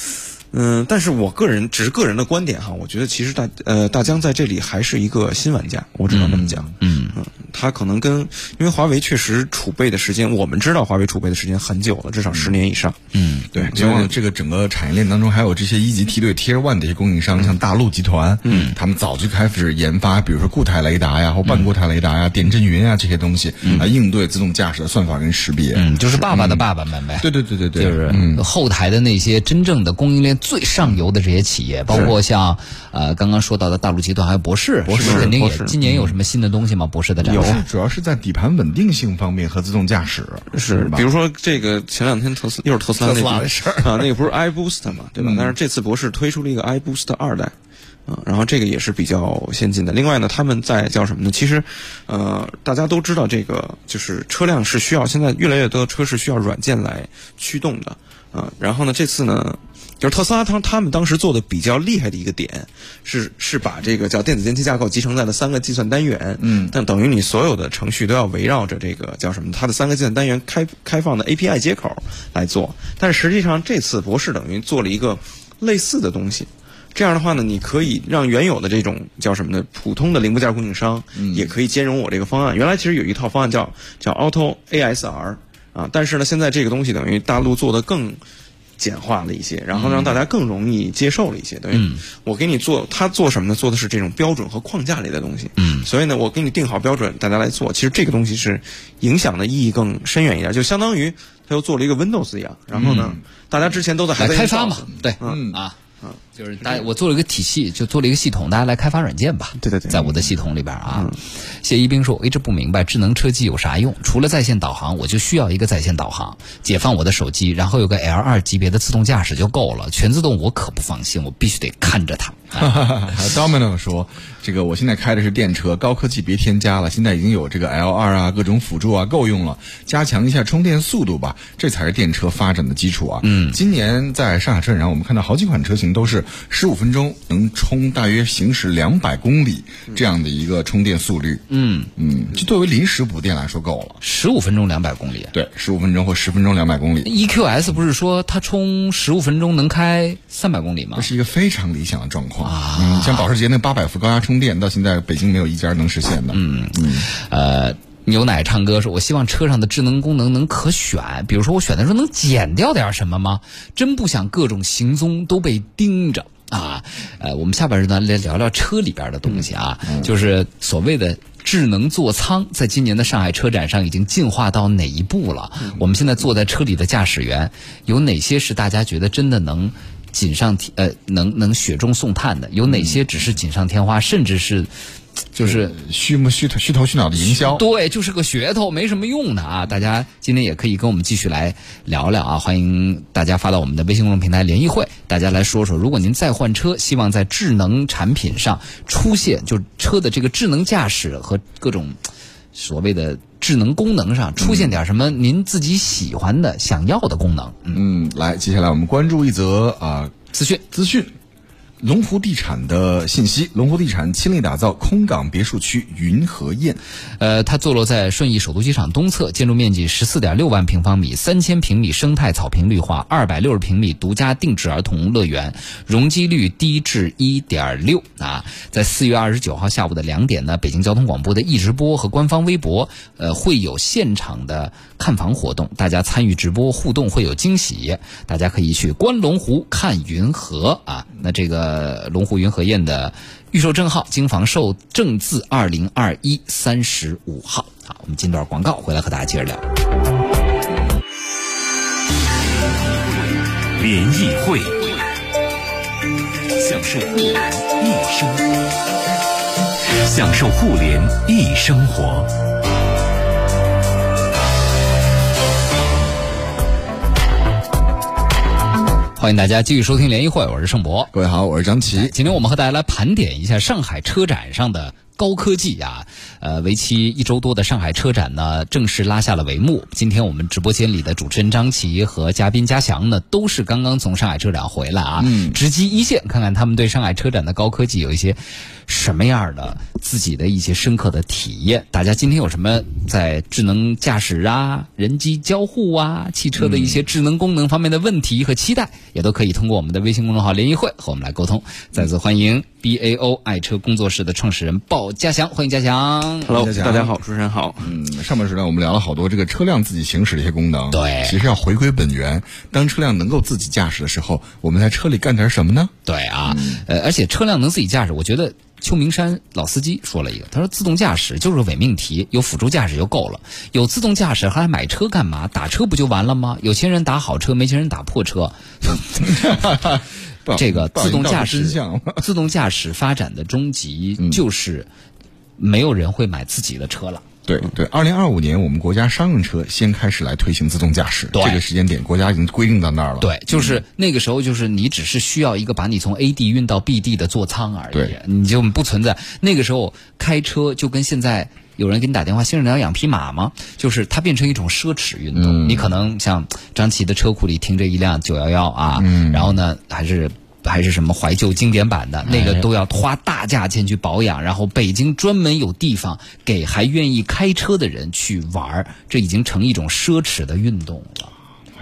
Speaker 4: 嗯，但是我个人只是个人的观点哈，我觉得其实大呃大疆在这里还是一个新玩家，我只能这么讲。嗯嗯，他可能跟因为华为确实储备的时间，我们知道华为储备的时间很久了，至少十年以上。
Speaker 3: 嗯，对，因为这个整个产业链当中还有这些一级梯队 Tier One 的一些供应商，像大陆集团，嗯，他们早就开始研发，比如说固态雷达呀，或半固态雷达呀、点阵云啊这些东西，来，应对自动驾驶的算法跟识别。
Speaker 2: 嗯，就是爸爸的爸爸们呗。
Speaker 3: 对对对对对，
Speaker 2: 就是后台的那些真正的供应链。最上游的这些企业，包括像呃刚刚说到的大陆集团，还有博士，
Speaker 4: 博士
Speaker 2: 肯定也今年有什么新的东西吗？博士的展
Speaker 4: 有
Speaker 3: 主要是在底盘稳定性方面和自动驾驶？
Speaker 4: 是比如说这个前两天特斯又是特斯拉
Speaker 3: 的事儿
Speaker 4: 啊，那个不是 iBoost 嘛，对吧？
Speaker 3: 嗯
Speaker 4: 但是这次博士推出了一个 iBoost 二代。啊，然后这个也是比较先进的。另外呢，他们在叫什么呢？其实，呃，大家都知道，这个就是车辆是需要现在越来越多的车是需要软件来驱动的啊。然后呢，这次呢，就是特斯拉他他们当时做的比较厉害的一个点是是把这个叫电子电气架构集成在了三个计算单元，
Speaker 3: 嗯
Speaker 4: 但等于你所有的程序都要围绕着这个叫什么？它的三个计算单元开开放的 API 接口来做。但是实际上这次博士等于做了一个类似的东西。这样的话呢，你可以让原有的这种叫什么呢？普通的零部件供应商也可以兼容我这个方案。原来其实有一套方案叫叫 Auto ASR 啊，但是呢，现在这个东西等于大陆做的更简化了一些，然后让大家更容易接受了一些。等于我给你做，他做什么呢？做的是这种标准和框架类的东西。
Speaker 2: 嗯，
Speaker 4: 所以呢，我给你定好标准，大家来做。其实这个东西是影响的意义更深远一点，就相当于他又做了一个 Windows 一样。然后呢，大家之前都在还在
Speaker 2: 开发嘛，对，
Speaker 3: 嗯
Speaker 2: 啊。就是大家，我做了一个体系，就做了一个系统，大家来开发软件吧。
Speaker 4: 对对对
Speaker 2: 在我的系统里边啊。谢一冰说：“我一直不明白智能车机有啥用？除了在线导航，我就需要一个在线导航，解放我的手机，然后有个 L 二级别的自动驾驶就够了。全自动我可不放心，我必须得看着它。啊
Speaker 3: 还有 Domino 说，这个我现在开的是电车，高科技别添加了，现在已经有这个 L 二啊，各种辅助啊，够用了。加强一下充电速度吧，这才是电车发展的基础啊。嗯，今年在上海车展上，我们看到好几款车型都是十五分钟能充大约行驶两百公里这样的一个充电速率。
Speaker 2: 嗯，
Speaker 3: 嗯，就作为临时补电来说够了。
Speaker 2: 十五分钟两百公里。
Speaker 3: 对，十五分钟或十分钟两百公里
Speaker 2: ，EQS 不是说它充十五分钟能开三百公里吗
Speaker 3: 这？是一个非常理想的状况。嗯，像保时捷那八百伏高压充电，到现在北京没有一家能实现的。嗯嗯，
Speaker 2: 呃，牛奶唱歌说：“我希望车上的智能功能能可选，比如说我选的时候能减掉点什么吗？真不想各种行踪都被盯着啊！呃，我们下边儿呢来聊聊车里边的东西啊，就是所谓的。”智能座舱在今年的上海车展上已经进化到哪一步了？我们现在坐在车里的驾驶员有哪些是大家觉得真的能锦上添呃能能雪中送炭的？有哪些只是锦上添花，甚至是就是
Speaker 3: 虚不虚头虚头虚脑的营销。
Speaker 2: 对，就是个噱头，没什么用的啊！大家今天也可以跟我们继续来聊聊啊！欢迎大家发到我们的微信公众平台“联谊会”，大家来说说，如果您再换车，希望在智能产品上出现，就车的这个智能驾驶和各种所谓的智能功能上出现点什么您自己喜欢的、想要的功能。嗯，
Speaker 3: 嗯，来，接下来我们关注一则啊、
Speaker 2: 资讯。
Speaker 3: 资讯。龙湖地产的信息，龙湖地产倾力打造空港别墅区云和宴。
Speaker 2: 呃，它坐落在顺义首都机场东侧，建筑面积十四点六万平方米，三千平米生态草坪绿化，二百六十平米独家定制儿童乐园，容积率低至一点六啊。在四月二十九号下午的两点呢，北京交通广播的易直播和官方微博，呃，会有现场的看房活动，大家参与直播互动会有惊喜，大家可以去观龙湖看云和啊。那这个呃龙湖云和宴的预售证号，经房售正字二零二一三十五号。好，我们进段广告，回来和大家接着聊。
Speaker 1: 联谊会，享受互联易生，享受互联易生活。
Speaker 2: 欢迎大家继续收听联谊会，我是盛博。
Speaker 3: 各位好，我是张琪。
Speaker 2: 今天我们和大家来盘点一下上海车展上的高科技呀、呃，为期一周多的上海车展呢，正式拉下了帷幕。今天我们直播间里的主持人张琪和嘉宾嘉祥呢，都是刚刚从上海车展回来啊，
Speaker 3: 嗯
Speaker 2: 直击一线，看看他们对上海车展的高科技有一些什么样的自己的一些深刻的体验。大家今天有什么在智能驾驶啊、人机交互啊、汽车的一些智能功能方面的问题和期待，也都可以通过我们的微信公众号“联谊会”和我们来沟通。再次欢迎 BAO 爱车工作室的创始人鲍家祥，欢迎嘉祥。
Speaker 4: Hello，
Speaker 3: 大家
Speaker 4: 大家好，主持人好。
Speaker 3: 嗯，上半时段我们聊了好多这个车辆自己行驶的一些功能。
Speaker 2: 对
Speaker 3: 其实要回归本源，当车辆能够自己驾驶的时候，我们在车里干点什么呢？
Speaker 2: 对啊，呃，而且车辆能自己驾驶，我觉得邱明山老司机说了一个，他说自动驾驶就是个伪命题，有辅助驾驶就够了，有自动驾驶还买车干嘛？打车不就完了吗？有钱人打好车，没钱人打破车。这个自动驾驶 自动驾驶发展的终极
Speaker 3: 嗯。
Speaker 2: 就是没有人会买自己的车了。
Speaker 3: 对对，二零二五年我们国家商用车先开始来推行自动驾驶，
Speaker 2: 对
Speaker 3: 这个时间点国家已经规定到那儿了。
Speaker 2: 对，就是那个时候，就是你只是需要一个把你从 A 地运到 B 地的座舱而已，你就不存在。那个时候开车就跟现在。有人给你打电话，先生你要养匹马吗？就是它变成一种奢侈运动。你可能像张琪的车库里停着一辆九幺幺啊，然后呢还是还是什么怀旧经典版的，那个都要花大价钱去保养。然后北京专门有地方给还愿意开车的人去玩儿，这已经成一种奢侈的运动了。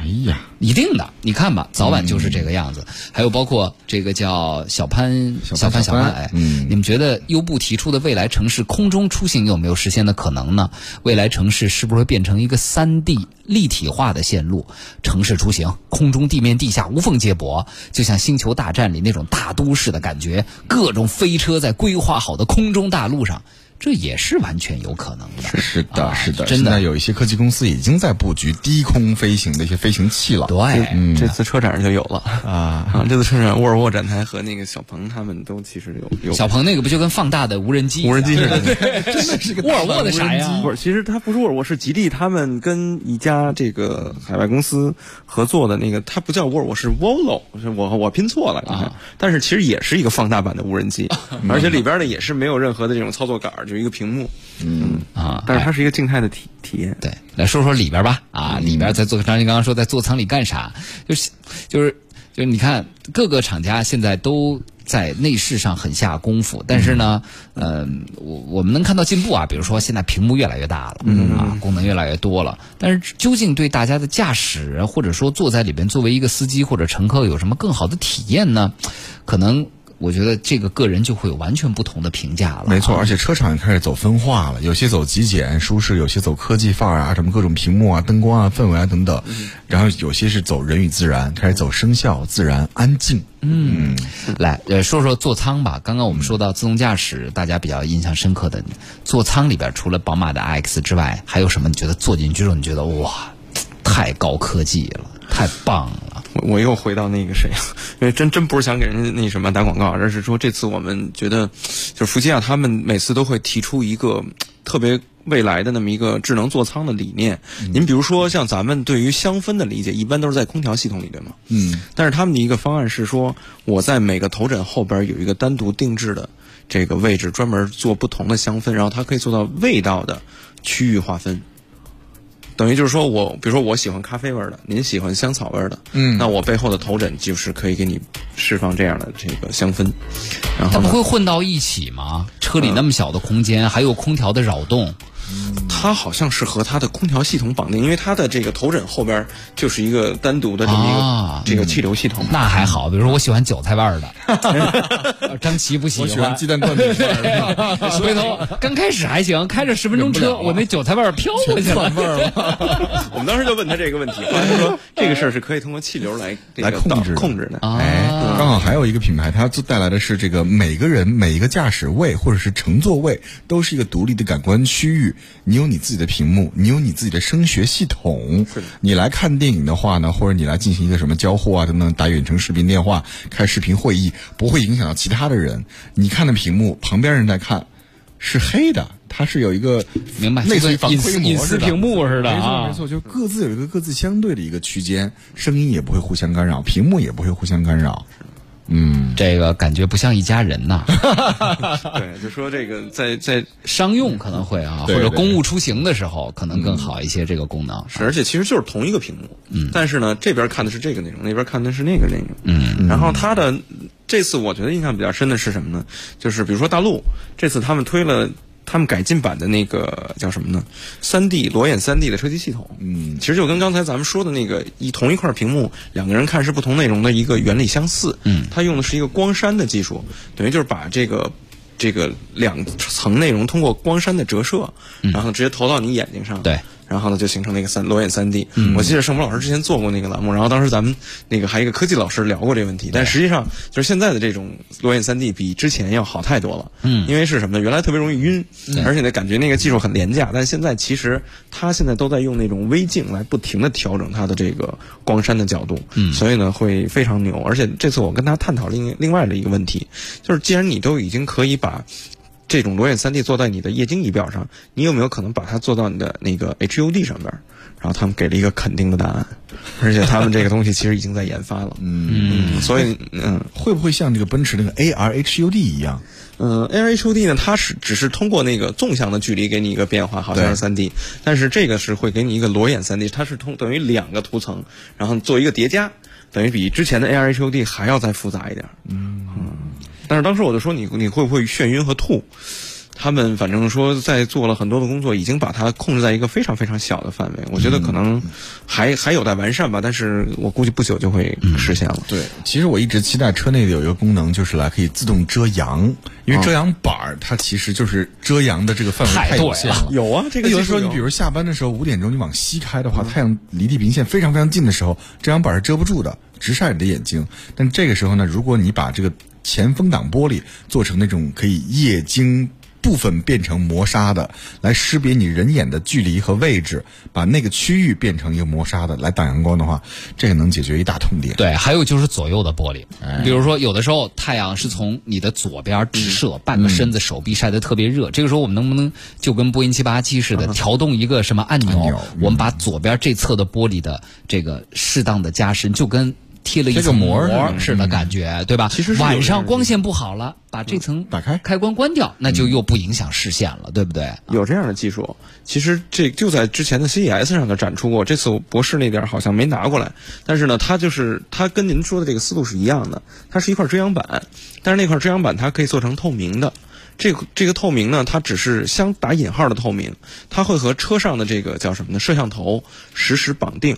Speaker 3: 哎呀，
Speaker 2: 一定的，你看吧，早晚就是这个样子。还有包括这个叫小潘、
Speaker 3: 小潘小潘
Speaker 2: 哎，
Speaker 3: 嗯
Speaker 2: 你们觉得优步提出的未来城市空中出行有没有实现的可能呢？未来城市是不是会变成一个三 D 立体化的线路？城市出行，空中、地面、地下无缝接驳，就像《星球大战》里那种大都市的感觉，各种飞车在规划好的空中大路上。这也是完全有可能的。
Speaker 3: 是的，
Speaker 2: 啊
Speaker 3: 是的，
Speaker 2: 真的
Speaker 3: 有一些科技公司已经在布局低空飞行的一些飞行器了。
Speaker 2: 对，
Speaker 3: 嗯
Speaker 4: 这次车展上就有了
Speaker 3: 啊
Speaker 4: 啊！这次车展，沃尔沃展台和那个小鹏他们都其实有有
Speaker 2: 小鹏那个不就跟放大的无人机？
Speaker 4: 无人机似的。
Speaker 3: 真的是个
Speaker 2: 沃尔沃的啥呀？
Speaker 4: 不是，其实它不是沃尔沃，是吉利他们跟一家这个海外公司合作的那个，它不叫沃尔沃，是 Volvo，是我我拼错了，啊。但是其实也是一个放大版的无人机，而且里边呢也是没有任何的这种操作杆儿，就是一个屏幕。
Speaker 3: 嗯
Speaker 2: 啊，
Speaker 4: 但是它是一个静态的体体验。
Speaker 2: 对，来说说里边吧。啊，里边在座张军刚刚说在座舱里干啥？就是就是就是你看各个厂家现在都在内饰上很下功夫，但是呢，嗯、我我们能看到进步啊，比如说现在屏幕越来越大了，啊，功能越来越多了。但是究竟对大家的驾驶或者说坐在里边作为一个司机或者乘客有什么更好的体验呢？可能我觉得这个个人就会有完全不同的评价了。
Speaker 3: 没错，而且车厂也开始走分化了，有些走极简舒适，有些走科技范儿啊，什么各种屏幕啊、灯光啊、氛围啊等等，然后有些是走人与自然，开始走声效、自然、安静。嗯，
Speaker 2: 来，呃，说说座舱吧。刚刚我们说到自动驾驶，大家比较印象深刻的座舱里边，除了宝马的 iX 之外，还有什么？你觉得坐进去之后，你觉得哇，太高科技了，太棒了。
Speaker 4: 我我又回到那个谁，因为真真不是想给人家那什么打广告，而是说这次我们觉得，就是福吉亚他们每次都会提出一个特别未来的那么一个智能座舱的理念。您比如说像咱们对于香氛的理解，一般都是在空调系统里，对吗？
Speaker 3: 嗯，
Speaker 4: 但是他们的一个方案是说，我在每个头枕后边有一个单独定制的这个位置，专门做不同的香氛，然后它可以做到味道的区域划分。等于就是说我，比如说我喜欢咖啡味儿的，您喜欢香草味儿的，
Speaker 3: 嗯。
Speaker 4: 那我背后的头枕就是可以给你释放这样的这个香氛，然后，
Speaker 2: 它不会混到一起吗？车里那么小的空间，还有空调的扰动，
Speaker 4: 它好像是和它的空调系统绑定，因为它的这个头枕后边就是一个单独的这么一个、
Speaker 2: 啊
Speaker 4: 这个气流系统。
Speaker 2: 那还好。比如说我喜欢韭菜味儿的，张琪不喜欢
Speaker 3: 我喜欢鸡蛋灌饼味儿的，
Speaker 2: 回头刚开始还行，开着十分钟车，我那韭菜味儿飘过去了。
Speaker 3: 味儿了。
Speaker 4: 我们当时就问他这个问题，他说这个事儿是可以通过气流来这个
Speaker 3: 来控制
Speaker 4: 控制的。
Speaker 2: 啊
Speaker 3: 哎，刚好还有一个品牌，它就带来的是这个每个人每一个驾驶位或者是乘坐位都是一个独立的感官区域，你有你自己的屏幕，你有你自己的声学系统。
Speaker 4: 是
Speaker 3: 你来看电影的话呢，或者你来进行一个什么交互啊等等，打远程视频电话、开视频会议，不会影响到其他的人。你看的屏幕，旁边人在看，是黑的，它是有一个
Speaker 2: 明白
Speaker 3: 类似于
Speaker 2: 隐私隐私屏幕似的
Speaker 3: 没错
Speaker 2: 啊
Speaker 3: 没错，就各自有一个各自相对的一个区间，声音也不会互相干扰，屏幕也不会互相干扰。嗯，
Speaker 2: 这个感觉不像一家人呐。
Speaker 4: 对，就说这个在在
Speaker 2: 商用可能会啊，或者公务出行的时候可能更好一些这个功能。
Speaker 4: 是，而且其实就是同一个屏幕，嗯，但是呢，这边看的是这个内容，那边看的是那个内容，嗯，然后它的这次我觉得印象比较深的是什么呢？就是比如说大陆这次他们推了。他们改进版的那个叫什么呢？三 D 裸眼三 D 的车机系统，嗯，其实就跟刚才咱们说的那个一同一块屏幕，两个人看是不同内容的一个原理相似，嗯，它用的是一个光栅的技术，等于就是把这个这个两层内容通过光栅的折射，然后直接投到你眼睛上，
Speaker 2: 对。
Speaker 4: 然后呢，就形成了一个三裸眼三 D。我记得盛博老师之前做过那个栏目，然后当时咱们那个还有一个科技老师聊过这个问题。但实际上，就是现在的这种裸眼三 D 比之前要好太多了。嗯，因为是什么呢？原来特别容易晕，而且呢，感觉那个技术很廉价。但现在其实它现在都在用那种微镜来不停的调整它的这个光栅的角度。嗯，所以呢会非常牛。而且这次我跟他探讨另另外的一个问题，就是既然你都已经可以把这种裸眼 3D 做在你的液晶仪表上，你有没有可能把它做到你的那个 HUD 上边儿？然后他们给了一个肯定的答案，而且他们这个东西其实已经在研发了。嗯，所以嗯。
Speaker 3: 会不会像这个奔驰那个 AR HUD 一样？
Speaker 4: 嗯，AR HUD 呢，它是只是通过那个纵向的距离给你一个变化，好像是三 D，但是这个是会给你一个裸眼三 D，它是通等于两个图层，然后做一个叠加，等于比之前的 AR HUD 还要再复杂一点。嗯嗯，但是当时我就说你你会不会眩晕和吐？他们反正说在做了很多的工作，已经把它控制在一个非常非常小的范围。我觉得可能还还有待完善吧，但是我估计不久就会实现了。
Speaker 3: 对，其实我一直期待车内的有一个功能，就是来可以自动遮阳，因为遮阳板儿它其实就是遮阳的这个范围太有限了。
Speaker 4: 有啊，这个
Speaker 3: 有的时候你比如下班的时候五点钟你往西开的话，太阳离地平线非常非常近的时候，遮阳板是遮不住的，直晒你的眼睛。但这个时候呢，如果你把这个前风挡玻璃做成那种可以液晶。部分变成磨砂的，来识别你人眼的距离和位置，把那个区域变成一个磨砂的来挡阳光的话，这个能解决一大痛点。
Speaker 2: 对，还有就是左右的玻璃，比如说有的时候太阳是从你的左边直射，半个身子、手臂晒得特别热，这个时候我们能不能就跟波音七八七似的，调动一个什么按钮，我们把左边这侧的玻璃的这个适当的加深，就跟。贴了一层膜似的感觉，对吧？
Speaker 4: 其实
Speaker 2: 晚上光线不好了，把这层
Speaker 3: 打开
Speaker 2: 开关关掉，那就又不影响视线了，对不对？
Speaker 4: 有这样的技术，其实这就在之前的 CES 上的展出过，这次博士那边好像没拿过来。但是呢，它就是它跟您说的这个思路是一样的，它是一块遮阳板，但是那块遮阳板它可以做成透明的。这个这个透明呢，它只是相打引号的透明，它会和车上的这个叫什么呢？摄像头实时绑定。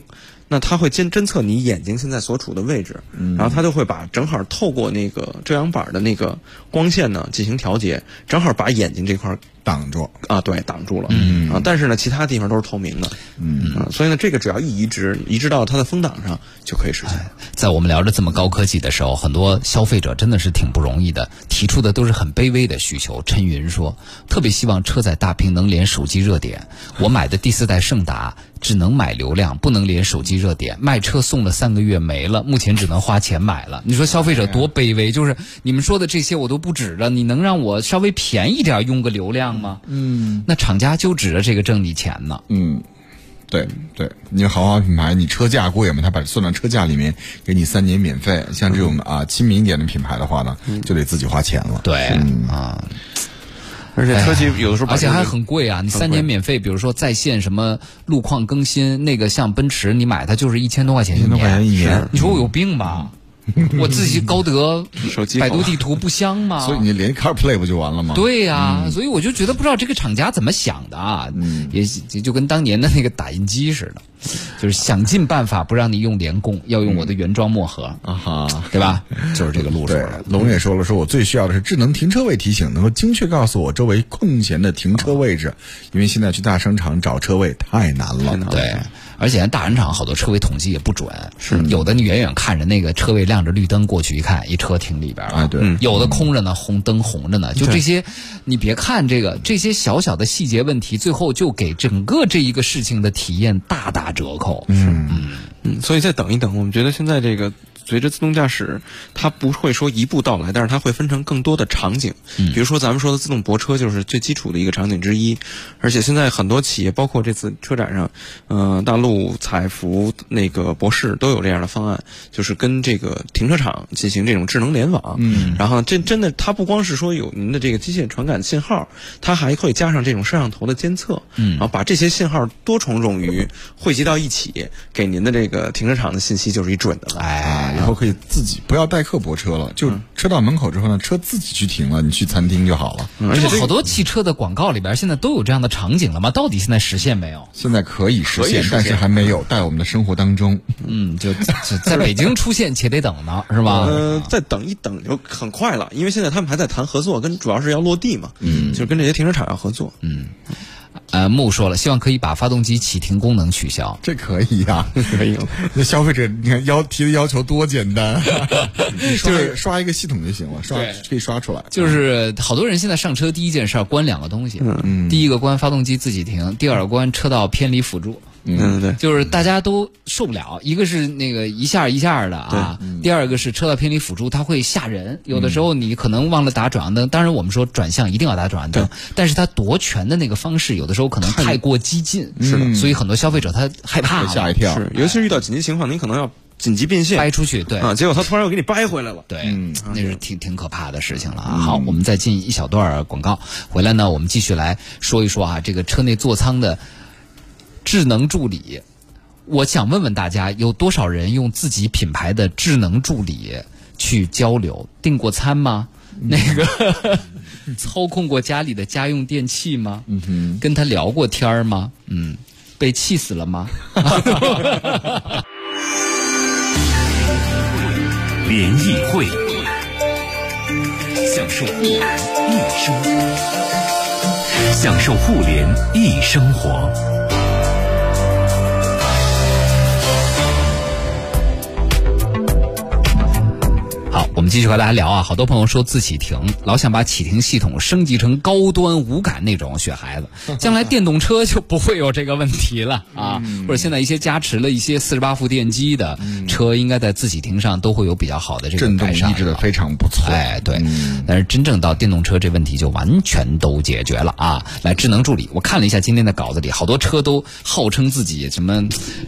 Speaker 4: 那它会监侦测你眼睛现在所处的位置，然后它就会把正好透过那个遮阳板的那个光线呢进行调节，正好把眼睛这块
Speaker 3: 挡住
Speaker 4: 啊，对，挡住了嗯啊。但是呢，其他地方都是透明的，嗯啊，所以呢，这个只要一移植，移植到它的风挡上就可以实现。
Speaker 2: 在我们聊着这么高科技的时候，很多消费者真的是挺不容易的，提出的都是很卑微的需求。陈云说，特别希望车载大屏能连手机热点。我买的第四代胜达。只能买流量，不能连手机热点。卖车送了三个月没了，目前只能花钱买了。你说消费者多卑微？就是你们说的这些我都不指着，你能让我稍微便宜点用个流量吗？嗯，那厂家就指着这个挣你钱呢。
Speaker 3: 嗯，对对，你豪华品牌，你车价贵嘛，他把算到车价里面，给你三年免费。像这种啊亲民一点的品牌的话呢，就得自己花钱了。
Speaker 2: 对啊。
Speaker 4: 而且车机有的时候，
Speaker 2: 而且还很贵啊！你三年免费，比如说在线什么路况更新，那个像奔驰，你买它就是一千多块钱一
Speaker 3: 年。一千多块钱一年，
Speaker 2: 你说我有病吧？我自己高德
Speaker 4: 手机
Speaker 2: 百度地图不香吗？
Speaker 3: 所以你连 CarPlay 不就完了吗？
Speaker 2: 对呀，所以我就觉得不知道这个厂家怎么想的啊，也就跟当年的那个打印机似的。就是想尽办法不让你用联供，要用我的原装墨盒啊哈，对吧？就是这个路数。
Speaker 3: 龙也说了，说我最需要的是智能停车位提醒，能够精确告诉我周围空闲的停车位置，因为现在去大商场找车位太难了。
Speaker 2: 对，而且大商场好多车位统计也不准，
Speaker 3: 是
Speaker 2: 有的你远远看着那个车位亮着绿灯，过去一看，一车停里边
Speaker 3: 啊，对，
Speaker 2: 有的空着呢，红灯红着呢，就这些，你别看这个这些小小的细节问题，最后就给整个这一个事情的体验大大。折扣，
Speaker 3: 嗯
Speaker 2: 嗯
Speaker 4: 嗯，所以再等一等，我们觉得现在这个。随着自动驾驶，它不会说一步到来，但是它会分成更多的场景。嗯，比如说咱们说的自动泊车就是最基础的一个场景之一。而且现在很多企业，包括这次车展上，嗯，大陆、采福、那个博士都有这样的方案，就是跟这个停车场进行这种智能联网。嗯，然后这真的，它不光是说有您的这个机械传感信号，它还会加上这种摄像头的监测。嗯，然后把这些信号多重冗余汇集到一起，给您的这个停车场的信息就是一准的了。
Speaker 2: 哎。
Speaker 3: 以后可以自己不要代客泊车了，就车到门口之后呢，车自己去停了，你去餐厅就好了。
Speaker 2: 而且好多汽车的广告里边现在都有这样的场景了吗？到底现在实现没有？
Speaker 3: 现在可以实现，但是还没有在我们的生活当中。
Speaker 2: 嗯，就 在北京出现且得等呢，是吧？
Speaker 4: 呃，再等一等就很快了，因为现在他们还在谈合作，跟主要是要落地嘛。嗯，就是跟这些停车场要合作。
Speaker 2: 嗯。呃，木说了，希望可以把发动机启停功能取消。
Speaker 3: 这可以呀，
Speaker 4: 可以。
Speaker 3: 那消费者，你看要提的要求多简单，就是刷一个系统就行了，刷可以刷出来。
Speaker 2: 就是好多人现在上车第一件事关两个东西，嗯，第一个关发动机自己停，第二个关车道偏离辅助。
Speaker 4: 嗯，对，
Speaker 2: 就是大家都受不了。一个是那个一下一下的啊，第二个是车道偏离辅助，它会吓人。有的时候你可能忘了打转向灯，当然我们说转向一定要打转向灯，但是它夺权的那个方式有的时候可能太过激进，
Speaker 3: 是。的
Speaker 2: 所以很多消费者他害怕，
Speaker 3: 吓一跳。
Speaker 4: 是，尤其是遇到紧急情况，你可能要紧急变线
Speaker 2: 掰出去，对。
Speaker 4: 啊，结果他突然又给你掰回来了。
Speaker 2: 对，那是挺挺可怕的事情了啊。好，我们再进一小段广告，回来呢，我们继续来说一说啊，这个车内座舱的智能助理。我想问问大家，有多少人用自己品牌的智能助理去交流？订过餐吗？那个 操控过家里的家用电器吗？嗯哼，跟他聊过天儿吗？嗯，被气死了吗？
Speaker 1: 联谊会，享受互联易生活，享受互联一生活。
Speaker 2: 好，我们继续和大家聊啊。好多朋友说自启停，老想把启停系统升级成高端无感那种，雪孩子，将来电动车就不会有这个问题了啊。或者现在一些加持了一些四十八伏电机的车，应该在自启停上都会有比较好的这个
Speaker 3: 震动
Speaker 2: 改善
Speaker 3: 抑制的非常不错。
Speaker 2: 哎，对，但是真正到电动车这问题就完全都解决了啊！来，智能助理，我看了一下今天的稿子里，好多车都号称自己什么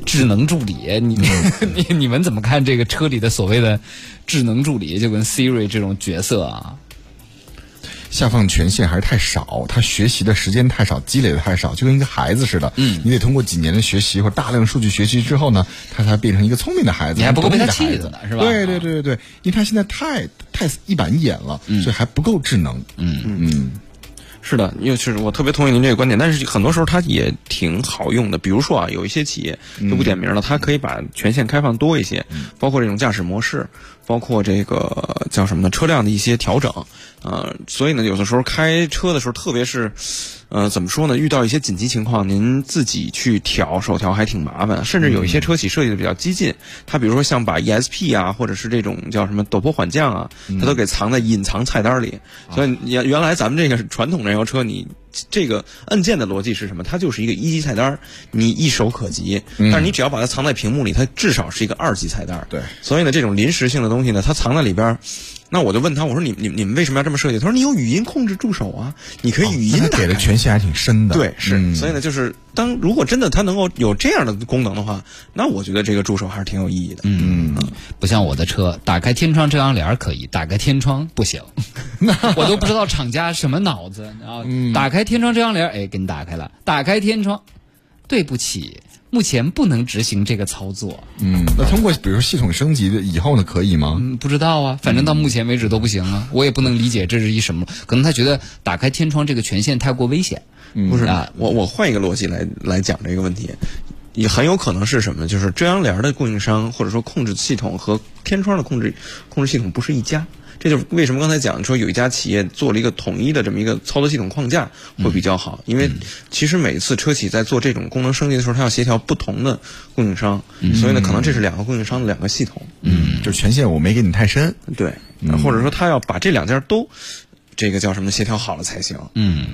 Speaker 2: 智能助理，你 你你们怎么看这个车里的所谓的智能助理，就跟 Siri 这种角色啊？
Speaker 3: 下放权限还是太少，他学习的时间太少，积累的太少，就跟一个孩子似的。嗯，你得通过几年的学习或者大量数据学习之后呢，他才变成一个聪明的孩子。
Speaker 2: 你还不够被他气死呢是吧
Speaker 3: 对对对对对，因为他现在太太一板一眼了，所以还不够智能。嗯嗯，
Speaker 4: 是的，尤其是我特别同意您这个观点，但是很多时候它也挺好用的。比如说啊，有一些企业就不点名了，它可以把权限开放多一些，包括这种驾驶模式，包括这个叫什么呢？车辆的一些调整。呃，所以呢，有的时候开车的时候，特别是，呃，怎么说呢？遇到一些紧急情况，您自己去调手调还挺麻烦，甚至有一些车企设计的比较激进，它比如说像把 ESP 啊，或者是这种叫什么陡坡缓降啊，它都给藏在隐藏菜单里。所以原原来咱们这个传统燃油车，你这个按键的逻辑是什么？它就是一个一级菜单，你一手可及。但是你只要把它藏在屏幕里，它至少是一个二级菜单。
Speaker 3: 对
Speaker 4: 所以呢，这种临时性的东西呢，它藏在里边儿。那我就问他，我说你你你们为什么要这么设计？他说你有语音控制助手啊，你可以语音
Speaker 3: 那他给的。权限还挺深的。
Speaker 4: 对，是，所以呢，就是当如果真的它能够有这样的功能的话，那我觉得这个助手还是挺有意义的。
Speaker 2: 嗯，不像我的车，打开天窗遮阳帘可以，打开天窗不行。我都不知道厂家什么脑子啊！打开天窗遮阳帘儿，哎，给你打开了。打开天窗，对不起，目前不能执行这个操作。
Speaker 3: 嗯，那通过比如说系统升级的以后呢，可以吗？
Speaker 2: 嗯，不知道啊，反正到目前为止都不行啊。我也不能理解这是一什么，可能他觉得打开天窗这个权限太过危险。
Speaker 4: 不是
Speaker 2: 啊，
Speaker 4: 我我换一个逻辑来来讲这个问题，也很有可能是什么呢？就是遮阳帘的供应商或者说控制系统和天窗的控制控制系统不是一家。这就是为什么刚才讲说有一家企业做了一个统一的这么一个操作系统框架会比较好，因为其实每次车企在做这种功能升级的时候，它要协调不同的供应商，所以呢，可能这是两个供应商的两个系统。
Speaker 3: 嗯，就是权限我没给你太深。
Speaker 4: 对，或者说他要把这两家都这个叫什么协调好了才行。
Speaker 2: 嗯，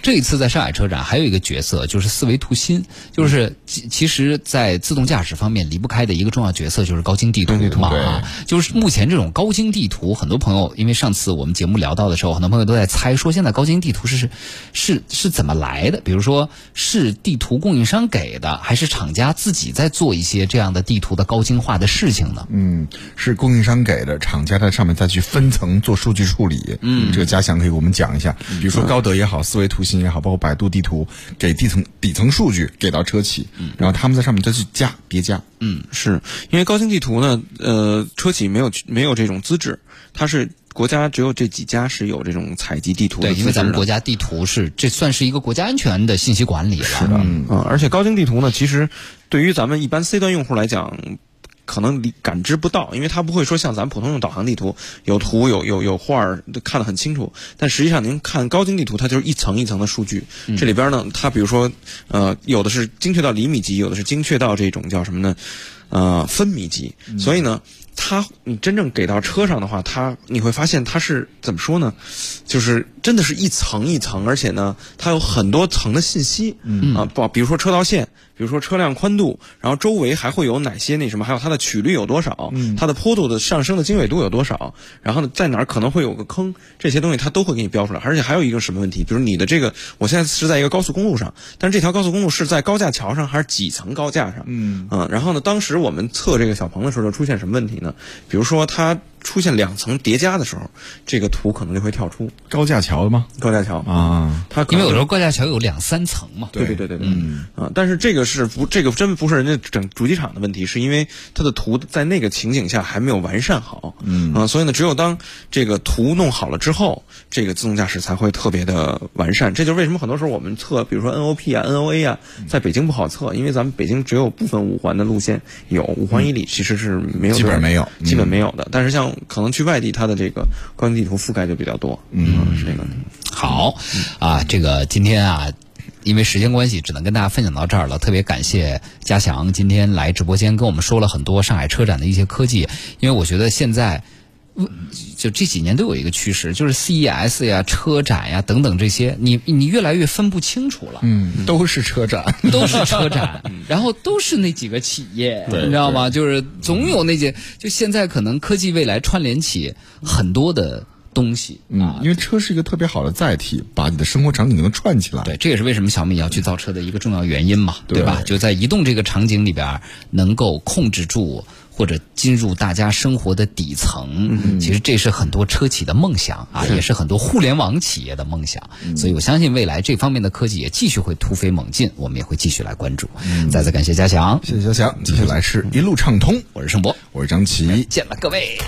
Speaker 2: 这一次在上海车展还有一个角色就是四维图新，就是其其实，在自动驾驶方面离不开的一个重要角色就是高精地图
Speaker 3: 地图
Speaker 2: 嘛啊，就是目前这种高精地图，很多朋友因为上次我们节目聊到的时候，很多朋友都在猜说现在高精地图是是是怎么来的？比如说是地图供应商给的，还是厂家自己在做一些这样的地图的高精化的事情呢？
Speaker 3: 嗯，是供应商给的，厂家在上面再去分层做数据处理。嗯，这个嘉祥可以给我们讲一下，比如说高德也好，思维图形也好，包括百度地图，给底层底层数据给到车企，然后他们在上面再去加叠加。
Speaker 4: 嗯，是因为高精地图呢，呃，车企没有没有这种资质，它是国家只有这几家是有这种采集地图的
Speaker 2: 对。因为咱们国家地图是这算是一个国家安全的信息管理了。是
Speaker 4: 嗯，而且高精地图呢，其实对于咱们一般 C 端用户来讲。可能理感知不到，因为它不会说像咱普通用导航地图有图有有有画儿都看得很清楚，但实际上您看高精地图，它就是一层一层的数据。这里边呢，它比如说呃，有的是精确到厘米级，有的是精确到这种叫什么呢？呃，分米级。所以呢，它你真正给到车上的话，它你会发现它是怎么说呢？就是真的是一层一层，而且呢，它有很多层的信息，嗯啊，不，比如说车道线，比如说车辆宽度，然后周围还会有哪些那什么，还有它的曲率有多少，嗯，它的坡度的上升的经纬度有多少，然后呢，在哪儿可能会有个坑，这些东西它都会给你标出来。而且还有一个什么问题，比如你的这个，我现在是在一个高速公路上，但是这条高速公路是在高架桥上还是几层高架上？嗯啊，然后呢，当时我们测这个小鹏的时候就出现什么问题呢？比如说它出现两层叠加的时候，这个图可能就会跳出。
Speaker 3: 高架桥的吗？
Speaker 4: 高架桥。
Speaker 3: 啊，
Speaker 4: 它可能
Speaker 2: 因为有时候高架桥有两三层嘛。
Speaker 4: 对对对对对，嗯。啊，但是这个是不，这个真不是人家整主机厂的问题，是因为它的图在那个情景下还没有完善好，嗯。啊，所以呢，只有当这个图弄好了之后，这个自动驾驶才会特别的完善。这就是为什么很多时候我们测，比如说 NOP 啊、NOA 啊，在北京不好测，因为咱们北京只有部分五环的路线有，五环以里其实是没有，
Speaker 3: 基本没有
Speaker 4: 基本没有的。但是像可能去外地，它的这个高精地图覆盖就比较多，嗯，是这个。
Speaker 2: 好，啊，这个今天啊，因为时间关系，只能跟大家分享到这儿了。特别感谢嘉祥今天来直播间跟我们说了很多上海车展的一些科技，因为我觉得现在。就这几年都有一个趋势，就是 CES 呀、车展呀等等这些，你你越来越分不清楚了。
Speaker 3: 嗯，都是车展，
Speaker 2: 都是车展，然后都是那几个企业，你知道吗？就是总有那些，就现在可能科技未来串联起很多的东西啊
Speaker 3: 嗯，。因为车是一个特别好的载体，把你的生活场景能串起来。
Speaker 2: 对，这也是为什么小米要去造车的一个重要原因嘛，
Speaker 3: 对
Speaker 2: 对吧？就在移动这个场景里边，能够控制住或者进入大家生活的底层，其实这是很多车企的梦想啊，也是很多互联网企业的梦想。所以我相信未来这方面的科技也继续会突飞猛进，我们也会继续来关注。再次感谢嘉祥，
Speaker 3: 谢谢嘉祥，接下来是一路畅通，
Speaker 2: 我是盛博，
Speaker 3: 我是张琪。
Speaker 2: 见了各位。